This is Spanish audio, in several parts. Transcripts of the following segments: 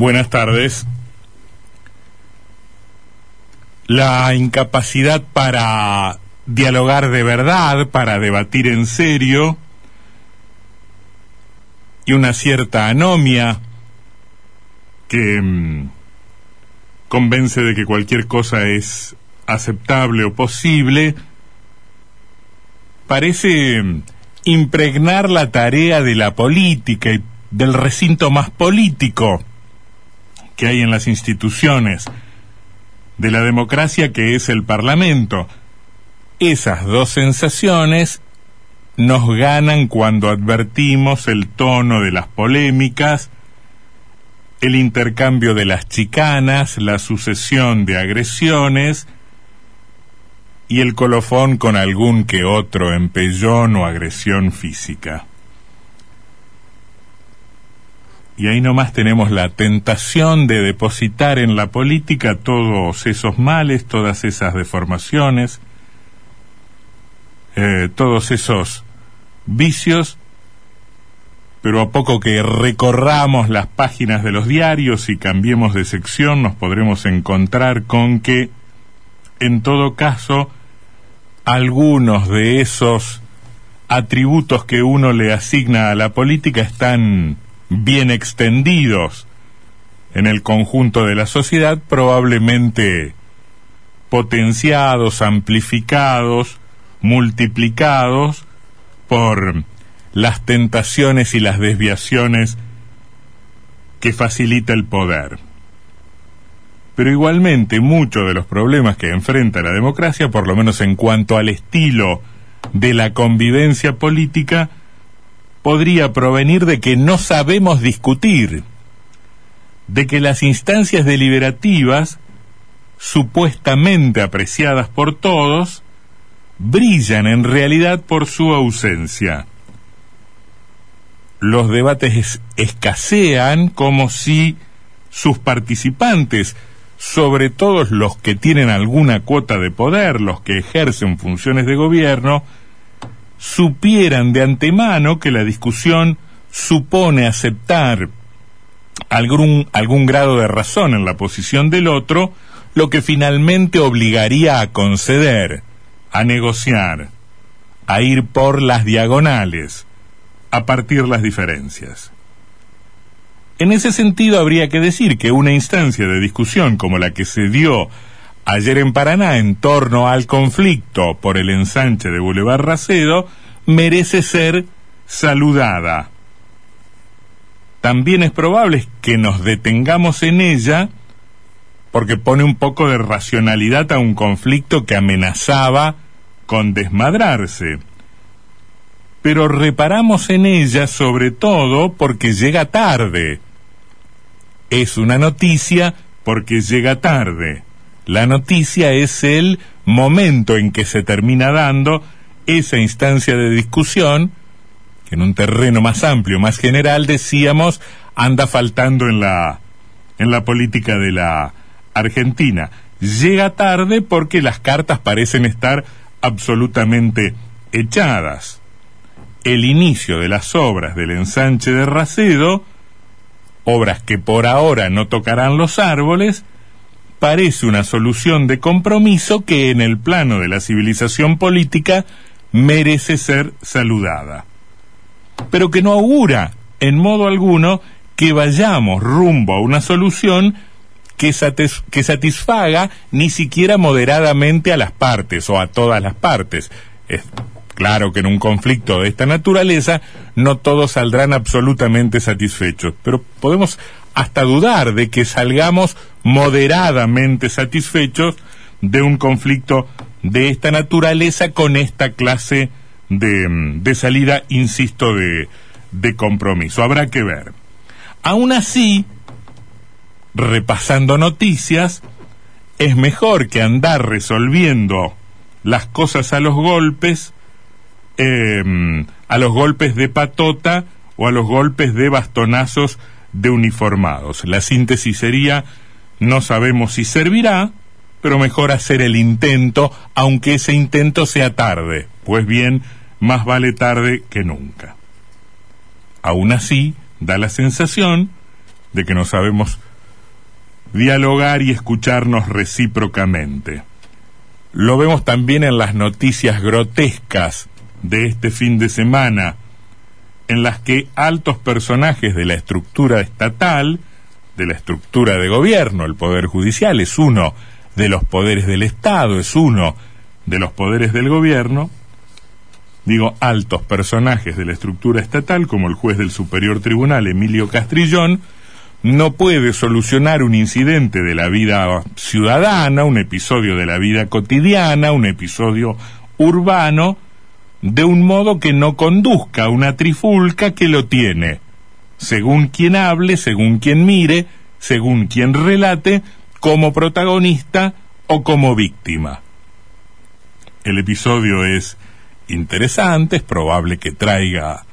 Buenas tardes. La incapacidad para dialogar de verdad, para debatir en serio, y una cierta anomia que mm, convence de que cualquier cosa es aceptable o posible, parece mm, impregnar la tarea de la política y del recinto más político que hay en las instituciones de la democracia que es el Parlamento. Esas dos sensaciones nos ganan cuando advertimos el tono de las polémicas, el intercambio de las chicanas, la sucesión de agresiones y el colofón con algún que otro empellón o agresión física. Y ahí nomás tenemos la tentación de depositar en la política todos esos males, todas esas deformaciones, eh, todos esos vicios, pero a poco que recorramos las páginas de los diarios y cambiemos de sección, nos podremos encontrar con que, en todo caso, algunos de esos atributos que uno le asigna a la política están bien extendidos en el conjunto de la sociedad, probablemente potenciados, amplificados, multiplicados por las tentaciones y las desviaciones que facilita el poder. Pero igualmente muchos de los problemas que enfrenta la democracia, por lo menos en cuanto al estilo de la convivencia política, podría provenir de que no sabemos discutir, de que las instancias deliberativas, supuestamente apreciadas por todos, brillan en realidad por su ausencia. Los debates escasean como si sus participantes, sobre todo los que tienen alguna cuota de poder, los que ejercen funciones de gobierno, supieran de antemano que la discusión supone aceptar algún, algún grado de razón en la posición del otro, lo que finalmente obligaría a conceder, a negociar, a ir por las diagonales, a partir las diferencias. En ese sentido habría que decir que una instancia de discusión como la que se dio ayer en Paraná en torno al conflicto por el ensanche de Boulevard Racedo merece ser saludada. También es probable que nos detengamos en ella porque pone un poco de racionalidad a un conflicto que amenazaba con desmadrarse. Pero reparamos en ella sobre todo porque llega tarde. Es una noticia porque llega tarde. La noticia es el momento en que se termina dando esa instancia de discusión, que en un terreno más amplio, más general, decíamos, anda faltando en la, en la política de la Argentina. Llega tarde porque las cartas parecen estar absolutamente echadas. El inicio de las obras del ensanche de Racedo, obras que por ahora no tocarán los árboles, parece una solución de compromiso que en el plano de la civilización política merece ser saludada, pero que no augura en modo alguno que vayamos rumbo a una solución que, que, satisfaga ni siquiera moderadamente a las partes o a todas las partes. Es claro que en un conflicto de esta naturaleza no todos saldrán absolutamente satisfechos, pero podemos hasta dudar de que salgamos moderadamente satisfechos de un conflicto de esta naturaleza con esta clase de, de salida, insisto, de, de compromiso. Habrá que ver. Aún así, repasando noticias, es mejor que andar resolviendo las cosas a los golpes, em, a los golpes de patota o a los golpes de bastonazos de uniformados. La síntesis sería, no sabemos si servirá, pero mejor hacer el intento, aunque ese intento sea tarde, pues bien, más vale tarde que nunca. Aún así, da la sensación de que no sabemos dialogar y escucharnos recíprocamente. Lo vemos también en las noticias grotescas de este fin de semana, en las que altos personajes de la estructura estatal, de la estructura de gobierno, el Poder Judicial es uno de los poderes del Estado, es uno de los poderes del gobierno, digo, altos personajes de la estructura estatal, como el juez del Superior Tribunal, Emilio Castrillón, no puede solucionar un incidente de la vida ciudadana, un episodio de la vida cotidiana, un episodio urbano, de un modo que no conduzca a una trifulca que lo tiene, según quien hable, según quien mire, según quien relate, como protagonista o como víctima. El episodio es interesante, es probable que traiga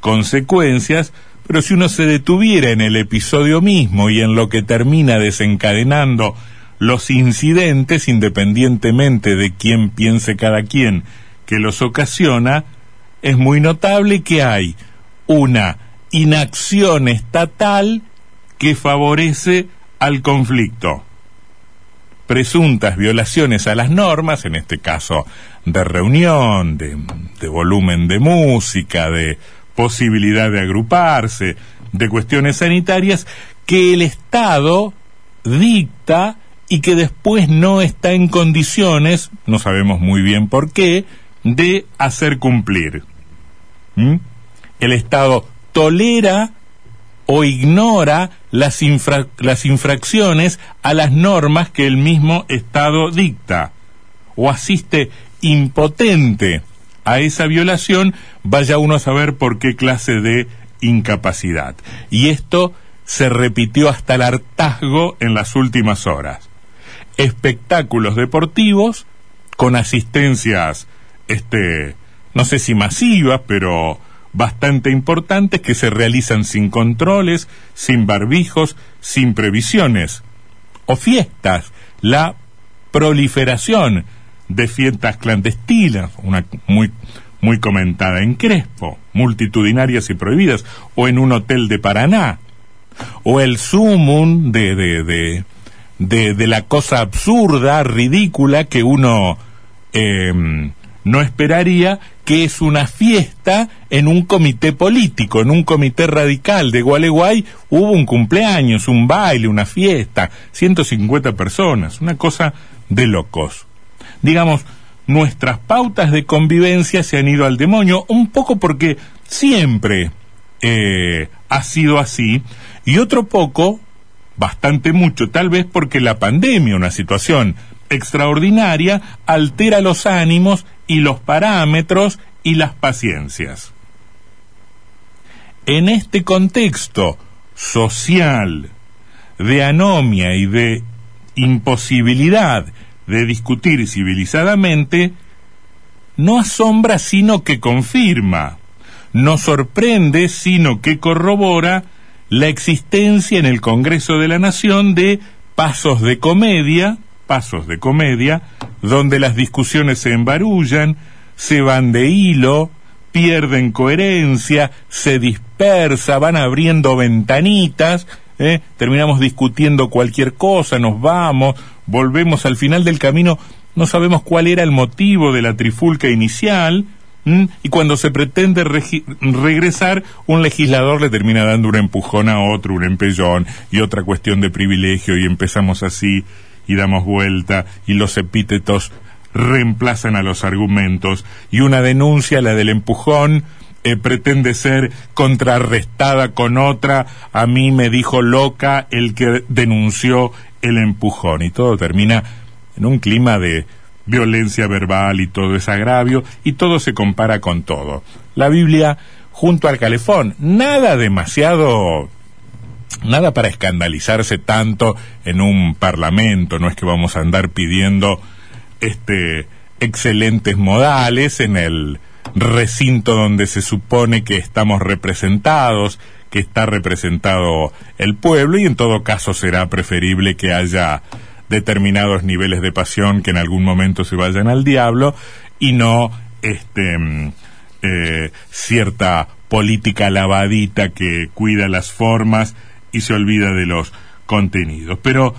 consecuencias, pero si uno se detuviera en el episodio mismo y en lo que termina desencadenando los incidentes, independientemente de quién piense cada quien que los ocasiona, es muy notable que hay una inacción estatal que favorece al conflicto. Presuntas violaciones a las normas, en este caso de reunión, de, volumen de música, de posibilidad de agruparse, de cuestiones sanitarias, que el Estado dicta y que después no está en condiciones, no sabemos muy bien por qué, de hacer cumplir. ¿Mm? El Estado tolera o ignora las, las infracciones a las normas que el mismo Estado dicta, o asiste impotente a esa violación, vaya uno a saber por qué clase de incapacidad. Y esto se repitió hasta el hartazgo en las últimas horas. Espectáculos deportivos con asistencias, este, no sé si masivas, pero bastante importantes que se realizan sin controles, sin barbijos, sin previsiones. O fiestas, la proliferación de fiestas clandestinas, una muy, muy comentada en Crespo, multitudinarias y prohibidas, o en un hotel de Paraná, o el sumum de, de, de, de, de la cosa absurda, ridícula que uno eh, no esperaría que es una fiesta en un comité político, en un comité radical de Gualeguay, hubo un cumpleaños, un baile, una fiesta, 150 personas, una cosa de locos. Digamos, nuestras pautas de convivencia se han ido al demonio, un poco porque siempre eh, ha sido así, y otro poco, bastante mucho, tal vez porque la pandemia, una situación extraordinaria, altera los ánimos y los parámetros y las paciencias. En este contexto social de anomia y de imposibilidad de discutir civilizadamente, no asombra sino que confirma, no sorprende sino que corrobora la existencia en el Congreso de la Nación de pasos de comedia, pasos de comedia, donde las discusiones se embarullan, se van de hilo, pierden coherencia, se dispersa, van abriendo ventanitas, ¿eh? terminamos discutiendo cualquier cosa, nos vamos, volvemos al final del camino, no sabemos cuál era el motivo de la trifulca inicial, y cuando se pretende regresar, un legislador le termina dando un empujón a otro, un empellón y otra cuestión de privilegio, y empezamos así y damos vuelta, y los epítetos reemplazan a los argumentos, y una denuncia, la del empujón, eh, pretende ser contrarrestada con otra, a mí me dijo loca el que denunció el empujón y todo termina en un clima de violencia verbal y todo es agravio y todo se compara con todo. La Biblia junto al calefón, nada demasiado nada para escandalizarse tanto en un parlamento, no es que vamos a andar pidiendo este excelentes modales en el recinto donde se supone que estamos representados, que está representado el pueblo y en todo caso será preferible que haya determinados niveles de pasión que en algún momento se vayan al diablo y no este mm, eh, cierta política lavadita que cuida las formas y se olvida de los contenidos. Pero,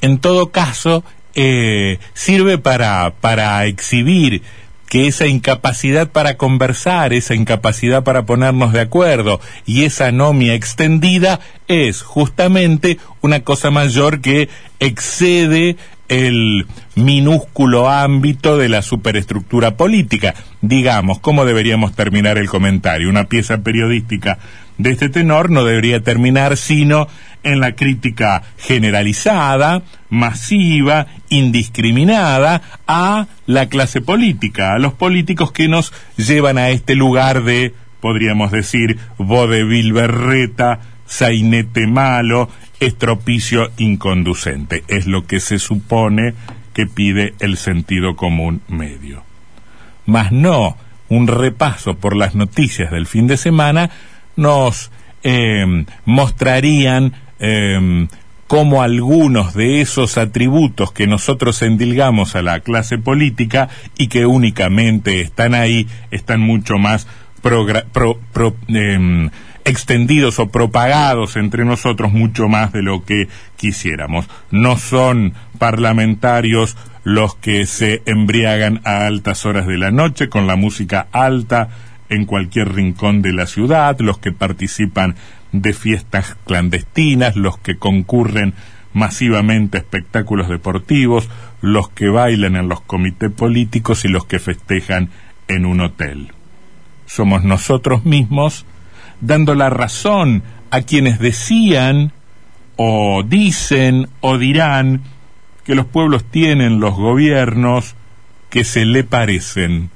en todo caso, eh, sirve para, para exhibir que esa incapacidad para conversar, esa incapacidad para ponernos de acuerdo y esa anomia extendida es justamente una cosa mayor que excede el minúsculo ámbito de la superestructura política. Digamos, ¿cómo deberíamos terminar el comentario? Una pieza periodística de este tenor no debería terminar sino en la crítica generalizada, masiva, indiscriminada a la clase política, a los políticos que nos llevan a este lugar de, podríamos decir, vodevil berreta, sainete malo, estropicio inconducente. Es lo que se supone que pide el sentido común medio. Mas no un repaso por las noticias del fin de semana nos eh, mostrarían eh, cómo algunos de esos atributos que nosotros endilgamos a la clase política y que únicamente están ahí, están mucho más em, extendidos o propagados entre nosotros mucho más de lo que quisiéramos. No son parlamentarios los que se embriagan a altas horas de la noche con la música alta en cualquier rincón de la ciudad, los que participan de fiestas clandestinas, los que concurren masivamente a espectáculos deportivos, los que bailan en los comités políticos y los que festejan en un hotel. Somos nosotros mismos dando la razón a quienes decían o dicen o dirán que los pueblos tienen los gobiernos que se le parecen